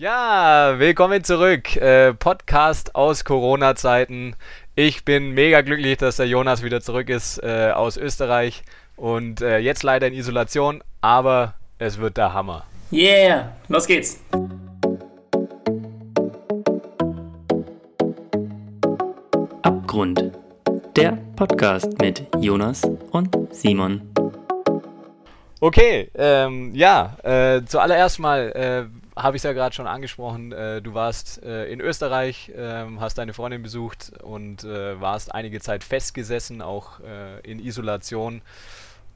Ja, willkommen zurück. Äh, Podcast aus Corona-Zeiten. Ich bin mega glücklich, dass der Jonas wieder zurück ist äh, aus Österreich und äh, jetzt leider in Isolation, aber es wird der Hammer. Yeah, los geht's. Abgrund, der Podcast mit Jonas und Simon. Okay, ähm, ja, äh, zuallererst mal äh, habe ich es ja gerade schon angesprochen, äh, du warst äh, in Österreich, ähm, hast deine Freundin besucht und äh, warst einige Zeit festgesessen, auch äh, in Isolation.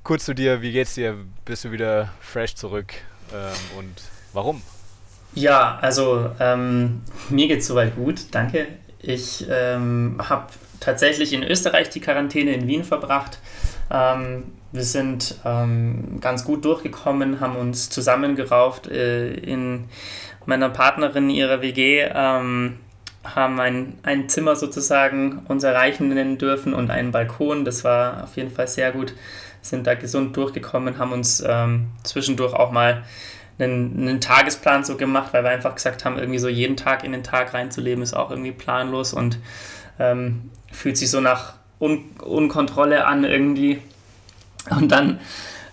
Kurz zu dir, wie geht's dir? Bist du wieder fresh zurück ähm, und warum? Ja, also ähm, mir geht's soweit gut, danke. Ich ähm, habe tatsächlich in Österreich die Quarantäne in Wien verbracht. Ähm, wir sind ähm, ganz gut durchgekommen, haben uns zusammengerauft äh, in meiner Partnerin, ihrer WG, ähm, haben ein, ein Zimmer sozusagen uns erreichen dürfen und einen Balkon. Das war auf jeden Fall sehr gut. Sind da gesund durchgekommen, haben uns ähm, zwischendurch auch mal einen, einen, Tagesplan so gemacht, weil wir einfach gesagt haben, irgendwie so jeden Tag in den Tag reinzuleben ist auch irgendwie planlos und ähm, fühlt sich so nach Un Unkontrolle an irgendwie. Und dann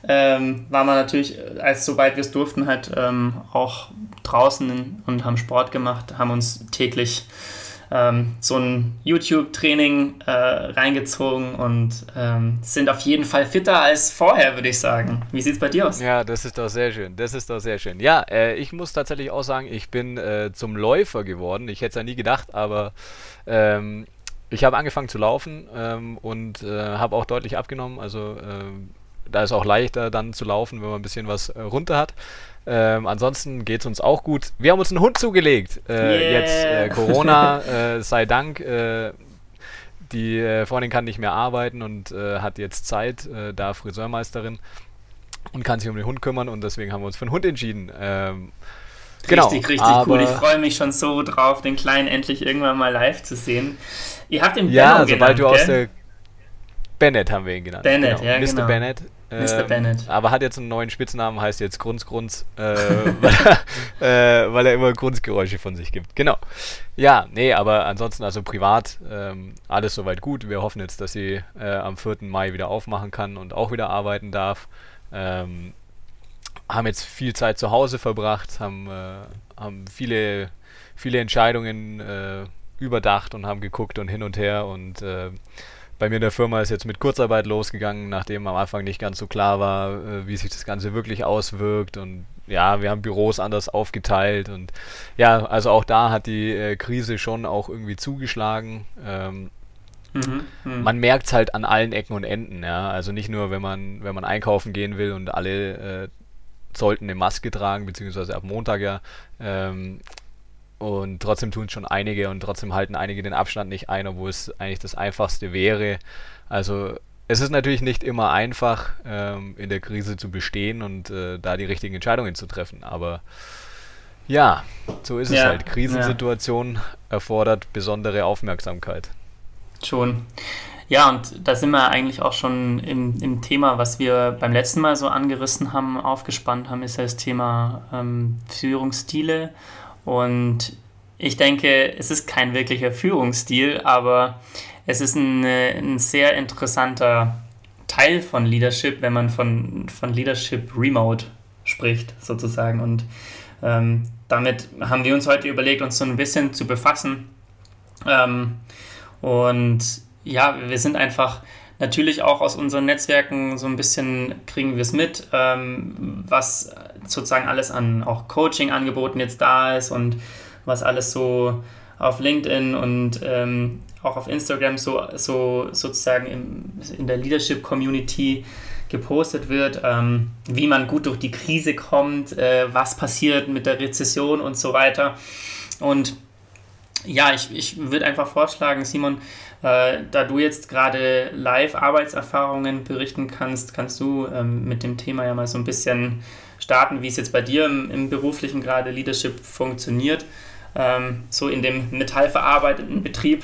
ähm, waren wir natürlich, als soweit wir es durften, halt ähm, auch draußen und haben Sport gemacht, haben uns täglich ähm, so ein YouTube-Training äh, reingezogen und ähm, sind auf jeden Fall fitter als vorher, würde ich sagen. Wie sieht es bei dir aus? Ja, das ist doch sehr schön. Das ist doch sehr schön. Ja, äh, ich muss tatsächlich auch sagen, ich bin äh, zum Läufer geworden. Ich hätte es ja nie gedacht, aber ähm, ich habe angefangen zu laufen ähm, und äh, habe auch deutlich abgenommen. Also äh, da ist auch leichter dann zu laufen, wenn man ein bisschen was äh, runter hat. Ähm, ansonsten geht es uns auch gut. Wir haben uns einen Hund zugelegt. Äh, yeah. Jetzt äh, Corona, äh, sei Dank. die Freundin kann nicht mehr arbeiten und hat jetzt Zeit, da Friseurmeisterin und kann sich um den Hund kümmern und deswegen haben wir uns für einen Hund entschieden. Ähm, Genau, richtig, richtig cool. Ich freue mich schon so drauf, den Kleinen endlich irgendwann mal live zu sehen. Ihr habt ihn ja, Benno sobald genannt, du aus der Bennett haben wir ihn genannt. Bennett, genau. ja, Mr. genau. Bennett. Mr. Ähm, Bennett. Aber hat jetzt einen neuen Spitznamen, heißt jetzt Grunz Grunz, äh, weil, er, äh, weil, er, immer Grunzgeräusche von sich gibt. Genau. Ja, nee, aber ansonsten also privat ähm, alles soweit gut. Wir hoffen jetzt, dass sie äh, am 4. Mai wieder aufmachen kann und auch wieder arbeiten darf. Ähm, haben jetzt viel Zeit zu Hause verbracht, haben, äh, haben viele, viele Entscheidungen äh, überdacht und haben geguckt und hin und her und äh, bei mir in der Firma ist jetzt mit Kurzarbeit losgegangen, nachdem am Anfang nicht ganz so klar war, äh, wie sich das Ganze wirklich auswirkt und ja, wir haben Büros anders aufgeteilt und ja, also auch da hat die äh, Krise schon auch irgendwie zugeschlagen. Ähm, Mhm, mh. Man merkt es halt an allen Ecken und Enden, ja. Also nicht nur, wenn man, wenn man einkaufen gehen will und alle äh, sollten eine Maske tragen, beziehungsweise ab Montag ja. Ähm, und trotzdem tun es schon einige und trotzdem halten einige den Abstand nicht ein, obwohl es eigentlich das Einfachste wäre. Also es ist natürlich nicht immer einfach, ähm, in der Krise zu bestehen und äh, da die richtigen Entscheidungen zu treffen. Aber ja, so ist ja, es halt. Krisensituation ja. erfordert besondere Aufmerksamkeit. Schon. Ja, und da sind wir eigentlich auch schon im, im Thema, was wir beim letzten Mal so angerissen haben, aufgespannt haben, ist ja das Thema ähm, Führungsstile. Und ich denke, es ist kein wirklicher Führungsstil, aber es ist ein, ein sehr interessanter Teil von Leadership, wenn man von, von Leadership Remote spricht, sozusagen. Und ähm, damit haben wir uns heute überlegt, uns so ein bisschen zu befassen. Ähm, und ja, wir sind einfach natürlich auch aus unseren Netzwerken so ein bisschen kriegen wir es mit, ähm, was sozusagen alles an auch Coaching-Angeboten jetzt da ist und was alles so auf LinkedIn und ähm, auch auf Instagram so, so sozusagen im, in der Leadership-Community gepostet wird, ähm, wie man gut durch die Krise kommt, äh, was passiert mit der Rezession und so weiter. Und ja, ich, ich würde einfach vorschlagen, Simon, äh, da du jetzt gerade Live-Arbeitserfahrungen berichten kannst, kannst du ähm, mit dem Thema ja mal so ein bisschen starten, wie es jetzt bei dir im, im beruflichen gerade Leadership funktioniert, ähm, so in dem metallverarbeitenden Betrieb.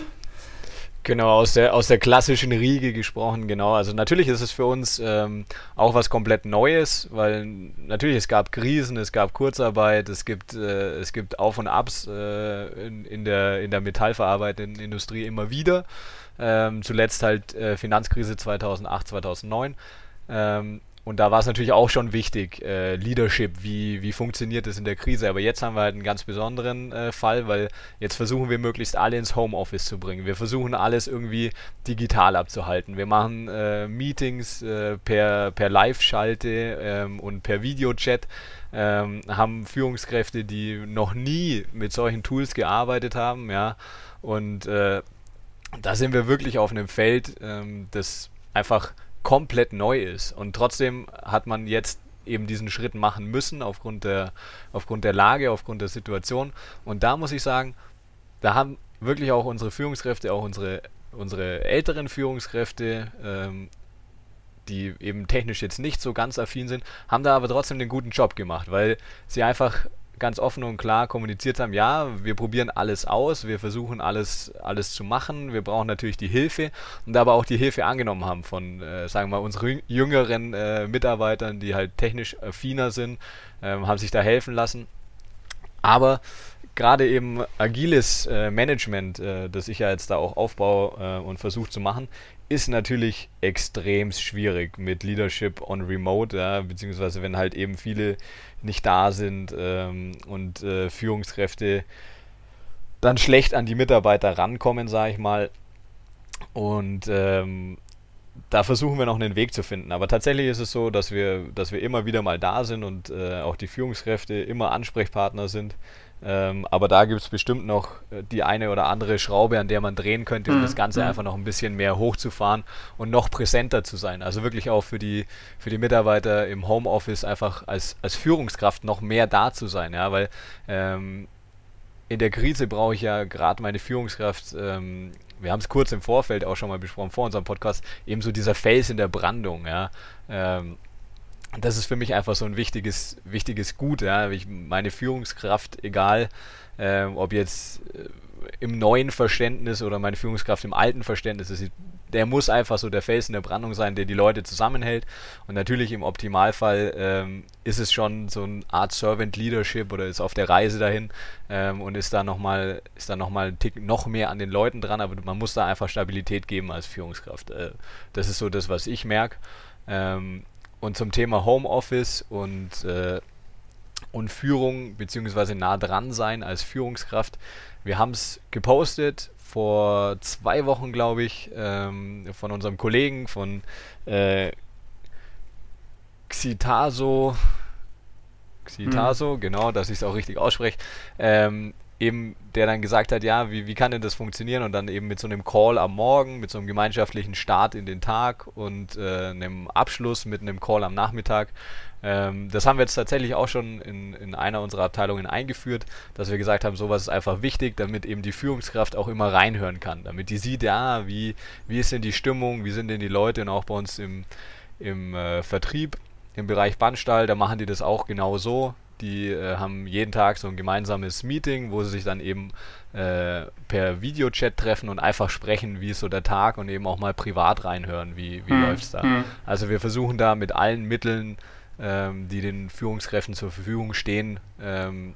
Genau, aus der, aus der klassischen Riege gesprochen, genau. Also natürlich ist es für uns ähm, auch was komplett Neues, weil natürlich es gab Krisen, es gab Kurzarbeit, es gibt, äh, es gibt Auf und Abs äh, in, in, der, in der metallverarbeitenden Industrie immer wieder. Ähm, zuletzt halt äh, Finanzkrise 2008, 2009. Ähm, und da war es natürlich auch schon wichtig, äh, Leadership, wie, wie funktioniert das in der Krise. Aber jetzt haben wir halt einen ganz besonderen äh, Fall, weil jetzt versuchen wir möglichst alle ins Homeoffice zu bringen. Wir versuchen alles irgendwie digital abzuhalten. Wir machen äh, Meetings äh, per, per Live-Schalte ähm, und per Videochat. Ähm, haben Führungskräfte, die noch nie mit solchen Tools gearbeitet haben, ja. Und äh, da sind wir wirklich auf einem Feld, ähm, das einfach komplett neu ist. Und trotzdem hat man jetzt eben diesen Schritt machen müssen aufgrund der, aufgrund der Lage, aufgrund der Situation. Und da muss ich sagen, da haben wirklich auch unsere Führungskräfte, auch unsere, unsere älteren Führungskräfte, ähm, die eben technisch jetzt nicht so ganz affin sind, haben da aber trotzdem den guten Job gemacht, weil sie einfach ganz offen und klar kommuniziert haben, ja, wir probieren alles aus, wir versuchen alles, alles zu machen, wir brauchen natürlich die Hilfe und aber auch die Hilfe angenommen haben von, äh, sagen wir mal, unseren jüngeren äh, Mitarbeitern, die halt technisch affiner sind, äh, haben sich da helfen lassen. Aber gerade eben agiles äh, Management, äh, das ich ja jetzt da auch aufbaue äh, und versuche zu machen, ist natürlich extrem schwierig mit Leadership on Remote, ja, beziehungsweise wenn halt eben viele nicht da sind ähm, und äh, Führungskräfte dann schlecht an die Mitarbeiter rankommen, sage ich mal. Und ähm, da versuchen wir noch einen Weg zu finden. Aber tatsächlich ist es so, dass wir, dass wir immer wieder mal da sind und äh, auch die Führungskräfte immer Ansprechpartner sind ähm, aber da gibt es bestimmt noch äh, die eine oder andere Schraube, an der man drehen könnte, um mhm. das Ganze mhm. einfach noch ein bisschen mehr hochzufahren und noch präsenter zu sein. Also wirklich auch für die, für die Mitarbeiter im Homeoffice einfach als, als Führungskraft noch mehr da zu sein. Ja, weil ähm, in der Krise brauche ich ja gerade meine Führungskraft. Ähm, wir haben es kurz im Vorfeld auch schon mal besprochen, vor unserem Podcast, eben so dieser Fels in der Brandung. Ja. Ähm, das ist für mich einfach so ein wichtiges, wichtiges Gut. Ja. Ich, meine Führungskraft, egal äh, ob jetzt äh, im neuen Verständnis oder meine Führungskraft im alten Verständnis ist, der muss einfach so der Fels in der Brandung sein, der die Leute zusammenhält. Und natürlich im Optimalfall ähm, ist es schon so eine Art Servant Leadership oder ist auf der Reise dahin ähm, und ist da nochmal ist da Tick noch mehr an den Leuten dran, aber man muss da einfach Stabilität geben als Führungskraft. Äh, das ist so das, was ich merke. Ähm, und zum Thema Homeoffice und, äh, und Führung beziehungsweise nah dran sein als Führungskraft. Wir haben es gepostet vor zwei Wochen, glaube ich, ähm, von unserem Kollegen von äh, Xitaso. Xitaso, hm. genau, dass ich es auch richtig ausspreche. Ähm, eben, der dann gesagt hat, ja, wie, wie kann denn das funktionieren? Und dann eben mit so einem Call am Morgen, mit so einem gemeinschaftlichen Start in den Tag und äh, einem Abschluss mit einem Call am Nachmittag. Ähm, das haben wir jetzt tatsächlich auch schon in, in einer unserer Abteilungen eingeführt, dass wir gesagt haben, sowas ist einfach wichtig, damit eben die Führungskraft auch immer reinhören kann, damit die sieht, ja, wie, wie ist denn die Stimmung, wie sind denn die Leute und auch bei uns im, im äh, Vertrieb, im Bereich Bandstall, da machen die das auch genau so die äh, haben jeden Tag so ein gemeinsames Meeting, wo sie sich dann eben äh, per Videochat treffen und einfach sprechen, wie ist so der Tag und eben auch mal privat reinhören, wie, wie mhm. läuft es da. Mhm. Also wir versuchen da mit allen Mitteln, ähm, die den Führungskräften zur Verfügung stehen, ähm,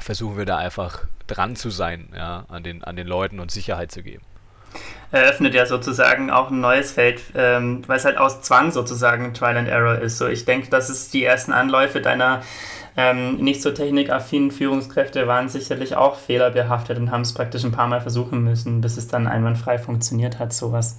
versuchen wir da einfach dran zu sein, ja, an den, an den Leuten und Sicherheit zu geben eröffnet ja sozusagen auch ein neues Feld, ähm, weil es halt aus Zwang sozusagen Trial and Error ist. So, ich denke, das ist die ersten Anläufe deiner ähm, nicht so technikaffinen Führungskräfte waren sicherlich auch fehlerbehaftet und haben es praktisch ein paar Mal versuchen müssen, bis es dann einwandfrei funktioniert hat, sowas.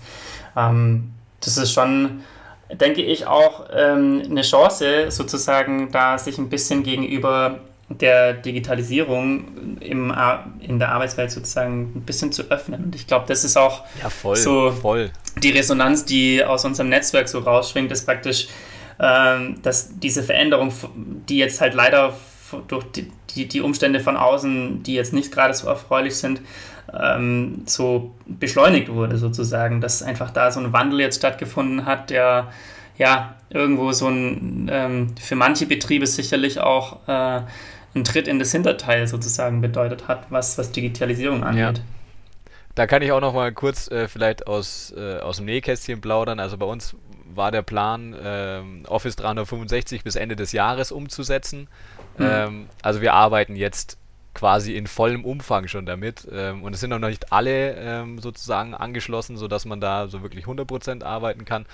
Ähm, das ist schon, denke ich, auch ähm, eine Chance, sozusagen da sich ein bisschen gegenüber der Digitalisierung im, in der Arbeitswelt sozusagen ein bisschen zu öffnen. Und ich glaube, das ist auch ja, voll, so voll. die Resonanz, die aus unserem Netzwerk so rausschwingt, ist praktisch dass diese Veränderung, die jetzt halt leider durch die, die, die, Umstände von außen, die jetzt nicht gerade so erfreulich sind, ähm, so beschleunigt wurde sozusagen, dass einfach da so ein Wandel jetzt stattgefunden hat, der ja irgendwo so ein, ähm, für manche Betriebe sicherlich auch äh, ein Tritt in das Hinterteil sozusagen bedeutet hat, was, was Digitalisierung angeht. Ja. da kann ich auch noch mal kurz äh, vielleicht aus, äh, aus dem Nähkästchen plaudern. Also bei uns war der Plan, äh, Office 365 bis Ende des Jahres umzusetzen. Mhm. Ähm, also wir arbeiten jetzt quasi in vollem Umfang schon damit. Ähm, und es sind noch nicht alle ähm, sozusagen angeschlossen, sodass man da so wirklich 100% arbeiten kann.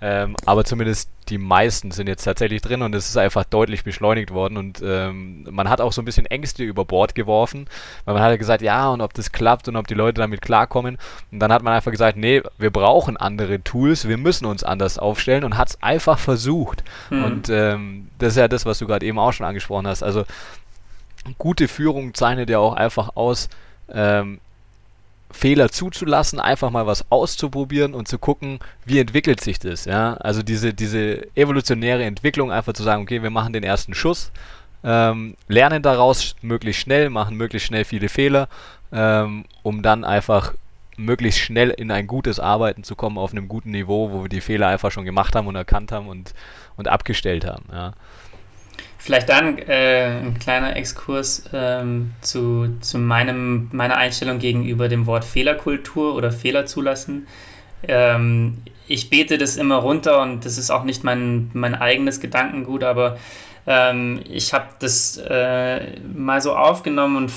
Ähm, aber zumindest die meisten sind jetzt tatsächlich drin und es ist einfach deutlich beschleunigt worden und ähm, man hat auch so ein bisschen Ängste über Bord geworfen, weil man hat gesagt, ja und ob das klappt und ob die Leute damit klarkommen. Und dann hat man einfach gesagt, nee, wir brauchen andere Tools, wir müssen uns anders aufstellen und hat es einfach versucht. Mhm. und ähm, das ist ja das, was du gerade eben auch schon angesprochen hast, also gute Führung zeichnet ja auch einfach aus, ähm, Fehler zuzulassen, einfach mal was auszuprobieren und zu gucken, wie entwickelt sich das. Ja? Also diese, diese evolutionäre Entwicklung, einfach zu sagen, okay, wir machen den ersten Schuss, ähm, lernen daraus möglichst schnell, machen möglichst schnell viele Fehler, ähm, um dann einfach möglichst schnell in ein gutes Arbeiten zu kommen auf einem guten Niveau, wo wir die Fehler einfach schon gemacht haben und erkannt haben und, und abgestellt haben. Ja. Vielleicht dann äh, ein kleiner Exkurs ähm, zu, zu meinem, meiner Einstellung gegenüber dem Wort Fehlerkultur oder Fehler zulassen. Ähm, ich bete das immer runter und das ist auch nicht mein, mein eigenes Gedankengut, aber ähm, ich habe das äh, mal so aufgenommen und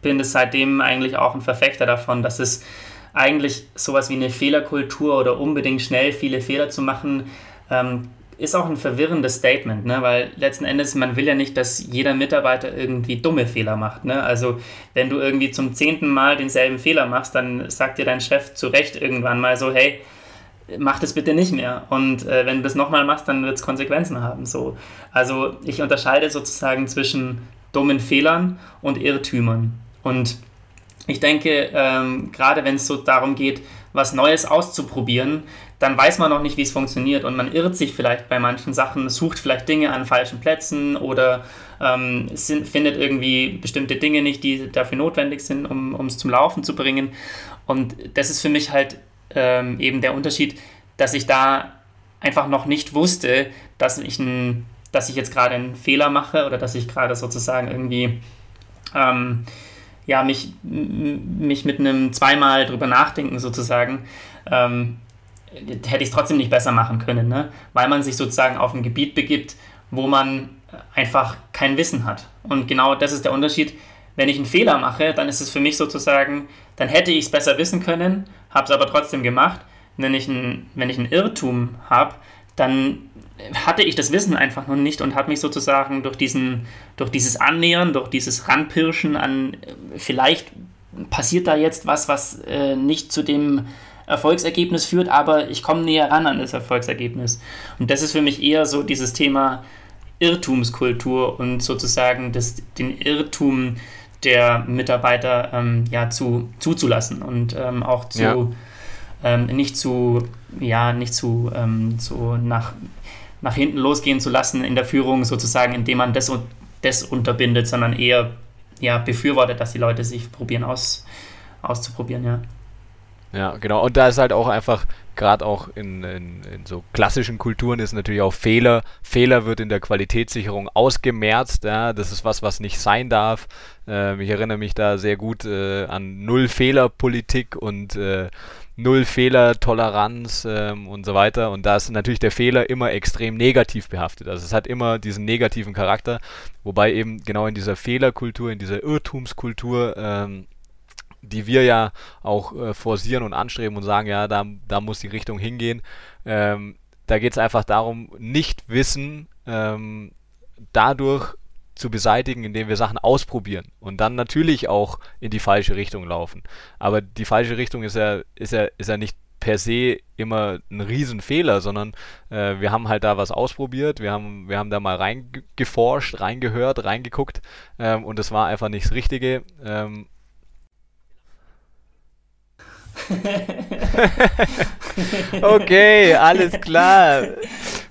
bin es seitdem eigentlich auch ein Verfechter davon, dass es eigentlich sowas wie eine Fehlerkultur oder unbedingt schnell viele Fehler zu machen ähm, ist auch ein verwirrendes Statement, ne? weil letzten Endes, man will ja nicht, dass jeder Mitarbeiter irgendwie dumme Fehler macht. Ne? Also wenn du irgendwie zum zehnten Mal denselben Fehler machst, dann sagt dir dein Chef zu Recht irgendwann mal so, hey, mach das bitte nicht mehr. Und äh, wenn du das nochmal machst, dann wird es Konsequenzen haben. So. Also ich unterscheide sozusagen zwischen dummen Fehlern und Irrtümern. Und ich denke, ähm, gerade wenn es so darum geht, was Neues auszuprobieren, dann weiß man noch nicht, wie es funktioniert und man irrt sich vielleicht bei manchen Sachen, sucht vielleicht Dinge an falschen Plätzen oder ähm, sind, findet irgendwie bestimmte Dinge nicht, die dafür notwendig sind, um es zum Laufen zu bringen. Und das ist für mich halt ähm, eben der Unterschied, dass ich da einfach noch nicht wusste, dass ich, ein, dass ich jetzt gerade einen Fehler mache oder dass ich gerade sozusagen irgendwie ähm, ja, mich, mich mit einem zweimal drüber nachdenken sozusagen ähm, hätte ich es trotzdem nicht besser machen können, ne? weil man sich sozusagen auf ein Gebiet begibt, wo man einfach kein Wissen hat. Und genau das ist der Unterschied. Wenn ich einen Fehler mache, dann ist es für mich sozusagen, dann hätte ich es besser wissen können, habe es aber trotzdem gemacht. Wenn ich, ein, wenn ich einen Irrtum habe, dann hatte ich das Wissen einfach noch nicht und habe mich sozusagen durch, diesen, durch dieses Annähern, durch dieses Ranpirschen an, vielleicht passiert da jetzt was, was äh, nicht zu dem Erfolgsergebnis führt, aber ich komme näher ran an das Erfolgsergebnis. Und das ist für mich eher so dieses Thema Irrtumskultur und sozusagen das, den Irrtum der Mitarbeiter ähm, ja, zu, zuzulassen und ähm, auch zu ja. ähm, nicht zu, ja, nicht zu ähm, so nach, nach hinten losgehen zu lassen in der Führung, sozusagen, indem man das, das unterbindet, sondern eher ja, befürwortet, dass die Leute sich probieren aus, auszuprobieren, ja. Ja, genau. Und da ist halt auch einfach, gerade auch in, in, in, so klassischen Kulturen ist natürlich auch Fehler. Fehler wird in der Qualitätssicherung ausgemerzt. Ja, das ist was, was nicht sein darf. Ähm, ich erinnere mich da sehr gut äh, an Null-Fehler-Politik und äh, Null-Fehler-Toleranz ähm, und so weiter. Und da ist natürlich der Fehler immer extrem negativ behaftet. Also es hat immer diesen negativen Charakter, wobei eben genau in dieser Fehlerkultur, in dieser Irrtumskultur ähm, die wir ja auch äh, forcieren und anstreben und sagen, ja, da, da muss die Richtung hingehen. Ähm, da geht es einfach darum, nicht Wissen ähm, dadurch zu beseitigen, indem wir Sachen ausprobieren und dann natürlich auch in die falsche Richtung laufen. Aber die falsche Richtung ist ja, ist ja, ist ja nicht per se immer ein Riesenfehler, sondern äh, wir haben halt da was ausprobiert, wir haben, wir haben da mal reingeforscht, reingehört, reingeguckt ähm, und es war einfach nicht das Richtige. Ähm, okay, alles klar.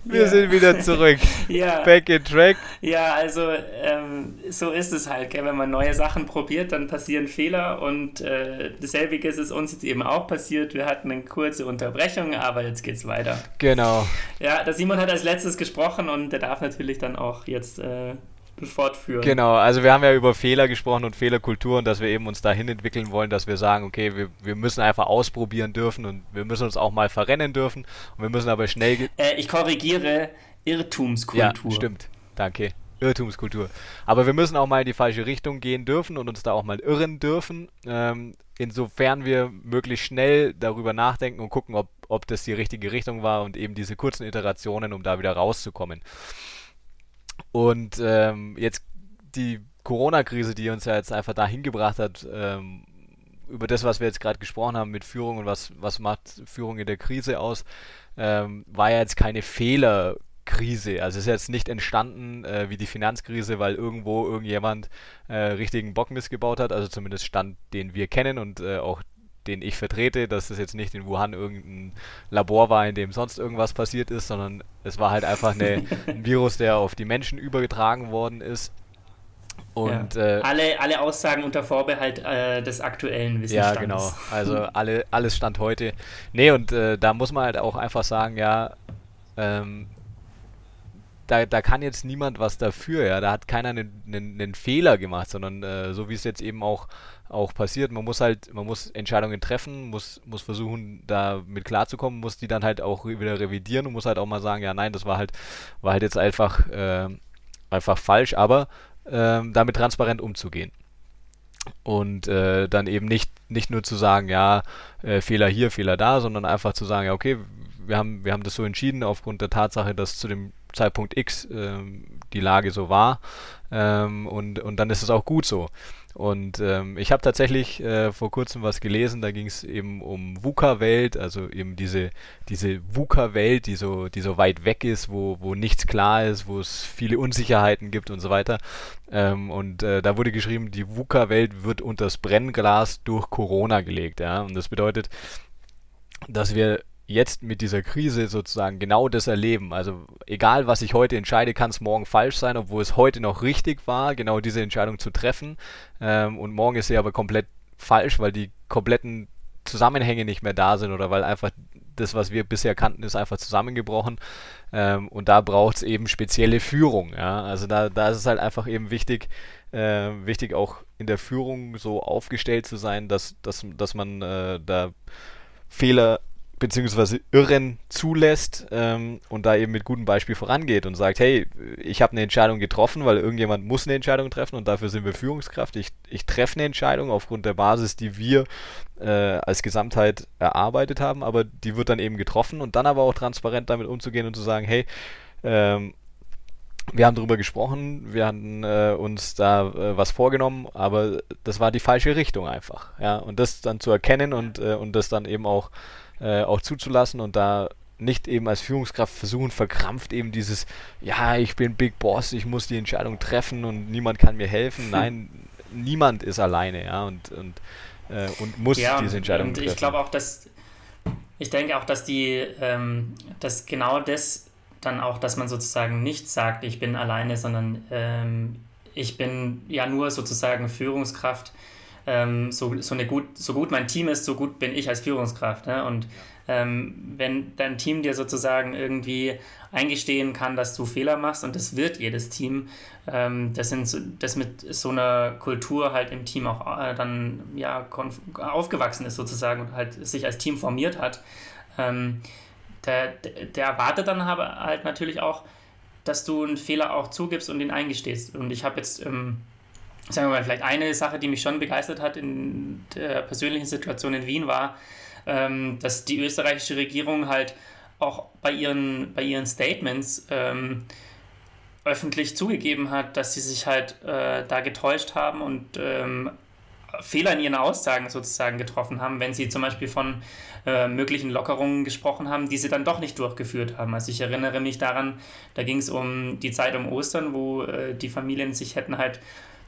Wir ja. sind wieder zurück. Ja. Back in track. Ja, also ähm, so ist es halt. Gell? Wenn man neue Sachen probiert, dann passieren Fehler und äh, dasselbe ist es uns jetzt eben auch passiert. Wir hatten eine kurze Unterbrechung, aber jetzt geht's weiter. Genau. Ja, der Simon hat als letztes gesprochen und der darf natürlich dann auch jetzt äh, fortführen. Genau, also wir haben ja über Fehler gesprochen und Fehlerkultur und dass wir eben uns dahin entwickeln wollen, dass wir sagen, okay, wir, wir müssen einfach ausprobieren dürfen und wir müssen uns auch mal verrennen dürfen und wir müssen aber schnell... Äh, ich korrigiere, Irrtumskultur. Ja, stimmt. Danke. Irrtumskultur. Aber wir müssen auch mal in die falsche Richtung gehen dürfen und uns da auch mal irren dürfen. Ähm, insofern wir möglichst schnell darüber nachdenken und gucken, ob, ob das die richtige Richtung war und eben diese kurzen Iterationen, um da wieder rauszukommen. Und ähm, jetzt die Corona-Krise, die uns ja jetzt einfach dahin gebracht hat, ähm, über das, was wir jetzt gerade gesprochen haben mit Führung und was, was macht Führung in der Krise aus, ähm, war ja jetzt keine Fehler- Krise. Also es ist jetzt nicht entstanden äh, wie die Finanzkrise, weil irgendwo irgendjemand äh, richtigen Bock missgebaut hat. Also zumindest Stand, den wir kennen und äh, auch den ich vertrete, dass es jetzt nicht in Wuhan irgendein Labor war, in dem sonst irgendwas passiert ist, sondern es war halt einfach eine, ein Virus, der auf die Menschen übergetragen worden ist. Und ja. äh, alle, alle Aussagen unter Vorbehalt äh, des aktuellen Wissensstands. Ja, genau. Also alle, alles Stand heute. Nee, und äh, da muss man halt auch einfach sagen, ja, ähm, da, da kann jetzt niemand was dafür, ja. Da hat keiner einen, einen, einen Fehler gemacht, sondern äh, so wie es jetzt eben auch, auch passiert, man muss halt, man muss Entscheidungen treffen, muss, muss versuchen, da mit klarzukommen, muss die dann halt auch wieder revidieren und muss halt auch mal sagen, ja nein, das war halt, war halt jetzt einfach, äh, einfach falsch, aber äh, damit transparent umzugehen. Und äh, dann eben nicht, nicht nur zu sagen, ja, äh, Fehler hier, Fehler da, sondern einfach zu sagen, ja, okay, wir haben, wir haben das so entschieden aufgrund der Tatsache, dass zu dem Zeitpunkt X ähm, die Lage so war. Ähm, und, und dann ist es auch gut so. Und ähm, ich habe tatsächlich äh, vor kurzem was gelesen, da ging es eben um VUCA-Welt, also eben diese, diese VUCA-Welt, die so, die so weit weg ist, wo, wo nichts klar ist, wo es viele Unsicherheiten gibt und so weiter. Ähm, und äh, da wurde geschrieben, die VUCA-Welt wird unter das Brennglas durch Corona gelegt. Ja? Und das bedeutet, dass wir jetzt mit dieser Krise sozusagen genau das erleben. Also egal, was ich heute entscheide, kann es morgen falsch sein, obwohl es heute noch richtig war, genau diese Entscheidung zu treffen. Ähm, und morgen ist sie aber komplett falsch, weil die kompletten Zusammenhänge nicht mehr da sind oder weil einfach das, was wir bisher kannten, ist einfach zusammengebrochen. Ähm, und da braucht es eben spezielle Führung. Ja? Also da, da ist es halt einfach eben wichtig, äh, wichtig auch in der Führung so aufgestellt zu sein, dass, dass, dass man äh, da Fehler beziehungsweise Irren zulässt ähm, und da eben mit gutem Beispiel vorangeht und sagt, hey, ich habe eine Entscheidung getroffen, weil irgendjemand muss eine Entscheidung treffen und dafür sind wir Führungskraft. Ich, ich treffe eine Entscheidung aufgrund der Basis, die wir äh, als Gesamtheit erarbeitet haben, aber die wird dann eben getroffen und dann aber auch transparent damit umzugehen und zu sagen, hey, ähm, wir haben darüber gesprochen, wir hatten äh, uns da äh, was vorgenommen, aber das war die falsche Richtung einfach. Ja? Und das dann zu erkennen und, äh, und das dann eben auch äh, auch zuzulassen und da nicht eben als Führungskraft versuchen, verkrampft eben dieses, ja, ich bin Big Boss, ich muss die Entscheidung treffen und niemand kann mir helfen. Nein, niemand ist alleine, ja, und, und, äh, und muss ja, diese Entscheidung und treffen. Ich glaube auch, dass, ich denke auch, dass die, ähm, dass genau das dann auch, dass man sozusagen nicht sagt, ich bin alleine, sondern ähm, ich bin ja nur sozusagen Führungskraft, ähm, so, so, eine gut, so gut mein Team ist, so gut bin ich als Führungskraft. Ne? Und ähm, wenn dein Team dir sozusagen irgendwie eingestehen kann, dass du Fehler machst, und das wird jedes Team, ähm, das, sind, das mit so einer Kultur halt im Team auch äh, dann ja aufgewachsen ist sozusagen und halt sich als Team formiert hat, ähm, der, der erwartet dann halt natürlich auch, dass du einen Fehler auch zugibst und ihn eingestehst. Und ich habe jetzt ähm, sagen wir mal, vielleicht eine Sache, die mich schon begeistert hat in der persönlichen Situation in Wien war, ähm, dass die österreichische Regierung halt auch bei ihren, bei ihren Statements ähm, öffentlich zugegeben hat, dass sie sich halt äh, da getäuscht haben und ähm, Fehler in ihren Aussagen sozusagen getroffen haben, wenn sie zum Beispiel von äh, möglichen Lockerungen gesprochen haben, die sie dann doch nicht durchgeführt haben. Also ich erinnere mich daran, da ging es um die Zeit um Ostern, wo äh, die Familien sich hätten halt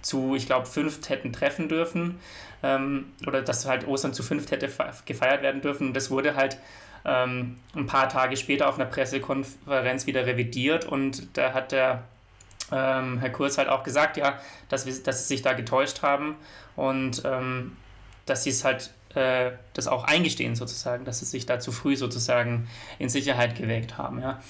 zu, ich glaube, fünf hätten treffen dürfen ähm, oder dass halt Ostern zu fünf hätte gefeiert werden dürfen. Und das wurde halt ähm, ein paar Tage später auf einer Pressekonferenz wieder revidiert und da hat der ähm, Herr Kurz halt auch gesagt, ja, dass, wir, dass sie sich da getäuscht haben und ähm, dass sie es halt äh, das auch eingestehen sozusagen, dass sie sich da zu früh sozusagen in Sicherheit gewägt haben. Ja.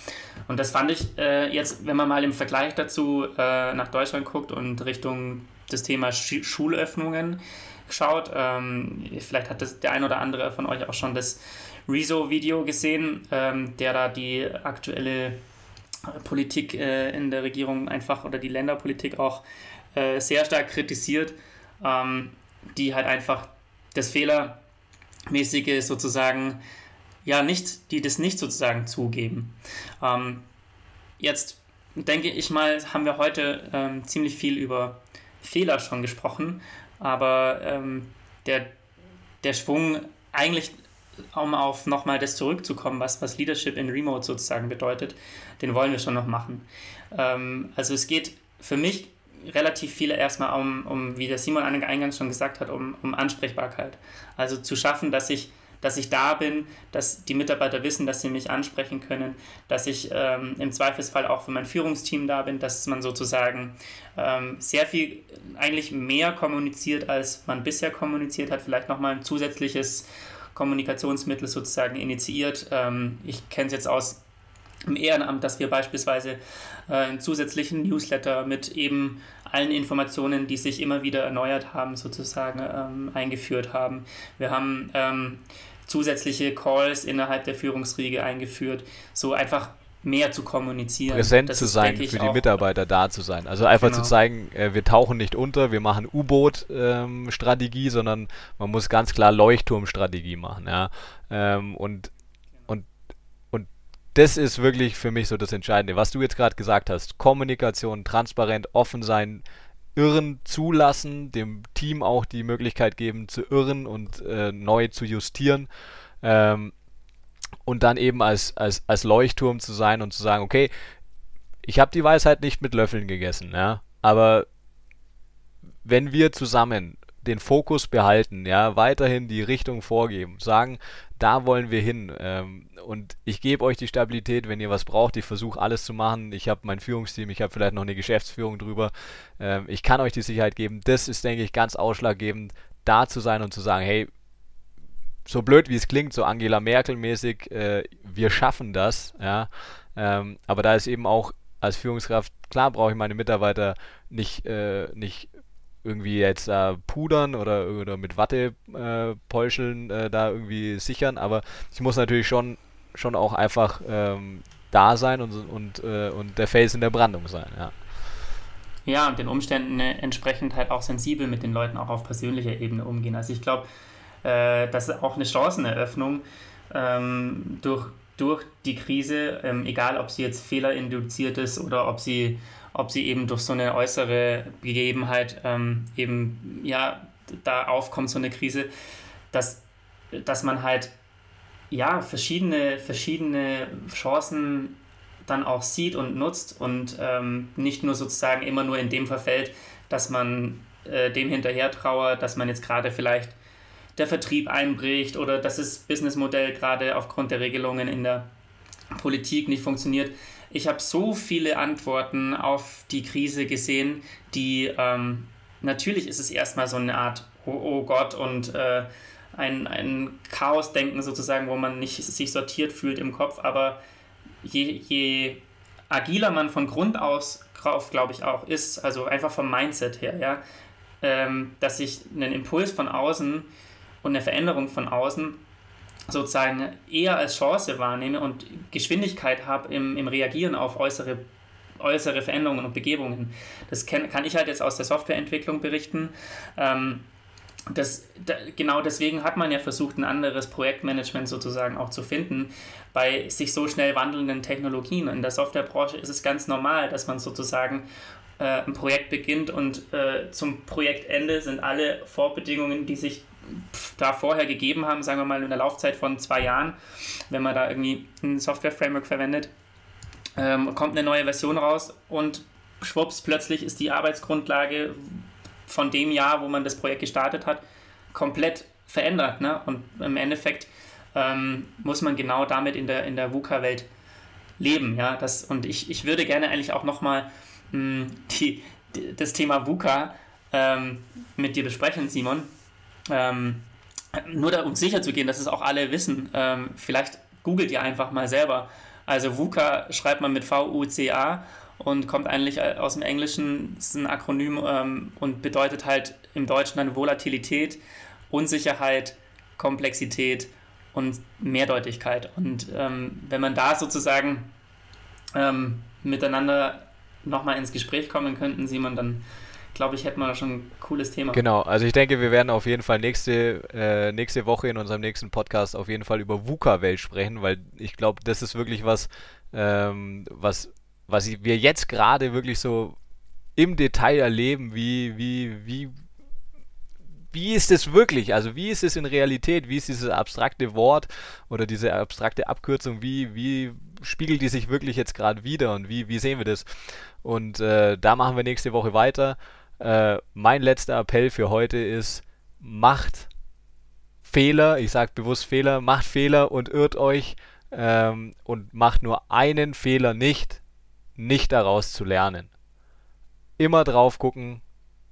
Und das fand ich äh, jetzt, wenn man mal im Vergleich dazu äh, nach Deutschland guckt und Richtung das Thema Sch Schulöffnungen schaut, ähm, vielleicht hat das der ein oder andere von euch auch schon das Rezo-Video gesehen, ähm, der da die aktuelle Politik äh, in der Regierung einfach oder die Länderpolitik auch äh, sehr stark kritisiert, ähm, die halt einfach das Fehlermäßige sozusagen, ja, nicht, die das nicht sozusagen zugeben. Ähm, jetzt denke ich mal, haben wir heute ähm, ziemlich viel über Fehler schon gesprochen, aber ähm, der, der Schwung eigentlich um auf nochmal das zurückzukommen, was, was Leadership in Remote sozusagen bedeutet, den wollen wir schon noch machen. Ähm, also es geht für mich relativ viele erstmal um, um, wie der Simon eingangs schon gesagt hat, um, um Ansprechbarkeit. Also zu schaffen, dass ich, dass ich da bin, dass die Mitarbeiter wissen, dass sie mich ansprechen können, dass ich ähm, im Zweifelsfall auch für mein Führungsteam da bin, dass man sozusagen ähm, sehr viel, eigentlich mehr kommuniziert, als man bisher kommuniziert hat, vielleicht nochmal ein zusätzliches Kommunikationsmittel sozusagen initiiert. Ähm, ich kenne es jetzt aus im Ehrenamt, dass wir beispielsweise äh, einen zusätzlichen Newsletter mit eben allen Informationen, die sich immer wieder erneuert haben, sozusagen ähm, eingeführt haben. Wir haben ähm, zusätzliche Calls innerhalb der Führungsriege eingeführt, so einfach mehr zu kommunizieren. Präsent das zu sein, für die Mitarbeiter da zu sein. Also einfach genau. zu zeigen, äh, wir tauchen nicht unter, wir machen U-Boot-Strategie, ähm, sondern man muss ganz klar Leuchtturmstrategie machen. Ja? Ähm, und, das ist wirklich für mich so das Entscheidende. Was du jetzt gerade gesagt hast, Kommunikation, transparent, offen sein, Irren zulassen, dem Team auch die Möglichkeit geben zu irren und äh, neu zu justieren. Ähm, und dann eben als, als, als Leuchtturm zu sein und zu sagen, okay, ich habe die Weisheit nicht mit Löffeln gegessen, ja, aber wenn wir zusammen den Fokus behalten, ja, weiterhin die Richtung vorgeben, sagen, da wollen wir hin ähm, und ich gebe euch die Stabilität, wenn ihr was braucht, ich versuche alles zu machen, ich habe mein Führungsteam, ich habe vielleicht noch eine Geschäftsführung drüber, ähm, ich kann euch die Sicherheit geben, das ist, denke ich, ganz ausschlaggebend, da zu sein und zu sagen, hey, so blöd wie es klingt, so Angela Merkel mäßig, äh, wir schaffen das, ja. Ähm, aber da ist eben auch als Führungskraft, klar brauche ich meine Mitarbeiter nicht, äh, nicht irgendwie jetzt äh, pudern oder, oder mit Wattepolscheln äh, da irgendwie sichern, aber ich muss natürlich schon, schon auch einfach ähm, da sein und, und, äh, und der Fels in der Brandung sein, ja. Ja, und den Umständen äh, entsprechend halt auch sensibel mit den Leuten auch auf persönlicher Ebene umgehen. Also ich glaube, äh, das ist auch eine Chanceneröffnung ähm, durch, durch die Krise, ähm, egal ob sie jetzt fehlerinduziert ist oder ob sie, ob sie eben durch so eine äußere Gegebenheit ähm, eben ja da aufkommt, so eine Krise, dass, dass man halt ja verschiedene, verschiedene Chancen dann auch sieht und nutzt und ähm, nicht nur sozusagen immer nur in dem verfällt, dass man äh, dem hinterher trauert, dass man jetzt gerade vielleicht der Vertrieb einbricht oder dass das Businessmodell gerade aufgrund der Regelungen in der Politik nicht funktioniert. Ich habe so viele Antworten auf die Krise gesehen, die ähm, natürlich ist es erstmal so eine Art Oh, oh Gott und äh, ein, ein Chaosdenken sozusagen, wo man nicht sich sortiert fühlt im Kopf, aber je, je agiler man von Grund aus drauf, glaube ich, auch ist, also einfach vom Mindset her, ja, ähm, dass ich einen Impuls von außen und eine Veränderung von außen sozusagen eher als Chance wahrnehme und Geschwindigkeit habe im, im Reagieren auf äußere, äußere Veränderungen und Begebungen. Das kann, kann ich halt jetzt aus der Softwareentwicklung berichten. Ähm, das, da, genau deswegen hat man ja versucht, ein anderes Projektmanagement sozusagen auch zu finden. Bei sich so schnell wandelnden Technologien in der Softwarebranche ist es ganz normal, dass man sozusagen äh, ein Projekt beginnt und äh, zum Projektende sind alle Vorbedingungen, die sich da vorher gegeben haben, sagen wir mal in der Laufzeit von zwei Jahren, wenn man da irgendwie ein Software-Framework verwendet, ähm, kommt eine neue Version raus und schwupps, plötzlich ist die Arbeitsgrundlage von dem Jahr, wo man das Projekt gestartet hat, komplett verändert. Ne? Und im Endeffekt ähm, muss man genau damit in der, in der VUCA-Welt leben. Ja? Das, und ich, ich würde gerne eigentlich auch nochmal hm, das Thema VUCA ähm, mit dir besprechen, Simon ähm, nur da, um sicher zu gehen, dass es auch alle wissen, ähm, vielleicht googelt ihr einfach mal selber. Also VUCA schreibt man mit V-U-C-A und kommt eigentlich äh, aus dem Englischen, ist ein Akronym ähm, und bedeutet halt im Deutschen dann Volatilität, Unsicherheit, Komplexität und Mehrdeutigkeit. Und ähm, wenn man da sozusagen ähm, miteinander nochmal ins Gespräch kommen könnten, Simon, dann glaube ich, hätten wir schon ein cooles Thema. Genau, also ich denke, wir werden auf jeden Fall nächste, äh, nächste Woche in unserem nächsten Podcast auf jeden Fall über VUCA-Welt sprechen, weil ich glaube, das ist wirklich was, ähm, was, was wir jetzt gerade wirklich so im Detail erleben, wie, wie, wie, wie ist es wirklich? Also wie ist es in Realität? Wie ist dieses abstrakte Wort oder diese abstrakte Abkürzung? Wie, wie spiegelt die sich wirklich jetzt gerade wieder und wie, wie sehen wir das? Und äh, da machen wir nächste Woche weiter. Äh, mein letzter Appell für heute ist, macht Fehler, ich sage bewusst Fehler, macht Fehler und irrt euch ähm, und macht nur einen Fehler nicht, nicht daraus zu lernen. Immer drauf gucken,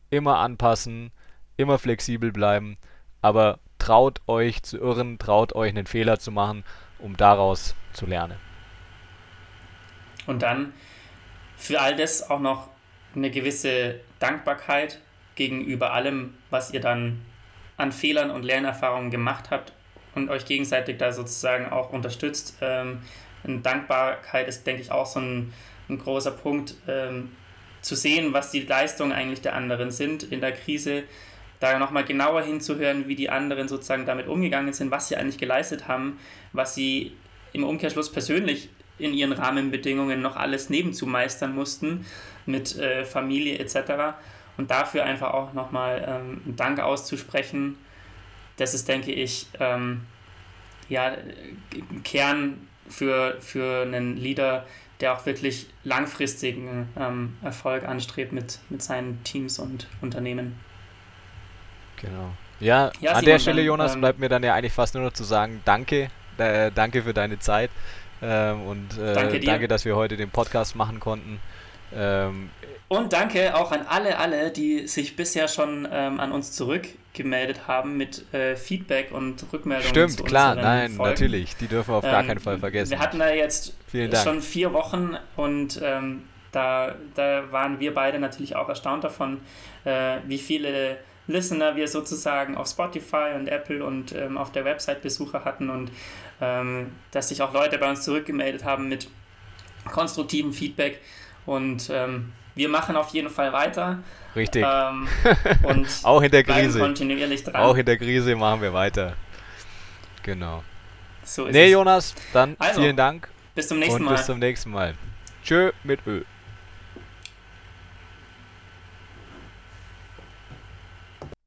immer anpassen, immer flexibel bleiben, aber traut euch zu irren, traut euch einen Fehler zu machen, um daraus zu lernen. Und dann für all das auch noch eine gewisse Dankbarkeit gegenüber allem, was ihr dann an Fehlern und Lernerfahrungen gemacht habt und euch gegenseitig da sozusagen auch unterstützt. Ähm, Dankbarkeit ist, denke ich, auch so ein, ein großer Punkt, ähm, zu sehen, was die Leistungen eigentlich der anderen sind in der Krise, da nochmal genauer hinzuhören, wie die anderen sozusagen damit umgegangen sind, was sie eigentlich geleistet haben, was sie im Umkehrschluss persönlich in ihren Rahmenbedingungen noch alles nebenzumeistern mussten mit äh, Familie etc. Und dafür einfach auch nochmal ähm, einen Dank auszusprechen, das ist, denke ich, ähm, ja, Kern für, für einen Leader, der auch wirklich langfristigen ähm, Erfolg anstrebt mit, mit seinen Teams und Unternehmen. Genau. Ja, ja an Simon, der Stelle, Jonas, ähm, bleibt mir dann ja eigentlich fast nur noch zu sagen, danke, äh, danke für deine Zeit ähm, und äh, danke, danke, dass wir heute den Podcast machen konnten. Ähm, und danke auch an alle, alle, die sich bisher schon ähm, an uns zurückgemeldet haben mit äh, Feedback und Rückmeldungen. Stimmt, klar, nein, Folgen. natürlich. Die dürfen wir auf gar keinen Fall ähm, vergessen. Wir hatten da jetzt schon vier Wochen und ähm, da, da waren wir beide natürlich auch erstaunt davon, äh, wie viele Listener wir sozusagen auf Spotify und Apple und ähm, auf der Website Besucher hatten und ähm, dass sich auch Leute bei uns zurückgemeldet haben mit konstruktivem Feedback und ähm, wir machen auf jeden Fall weiter. Richtig. Ähm, und auch in der Krise. Kontinuierlich dran. Auch in der Krise machen wir weiter. Genau. So ist nee, es. Jonas, dann also, vielen Dank. Bis zum nächsten Mal. Bis zum nächsten Mal. Tschö mit Ö.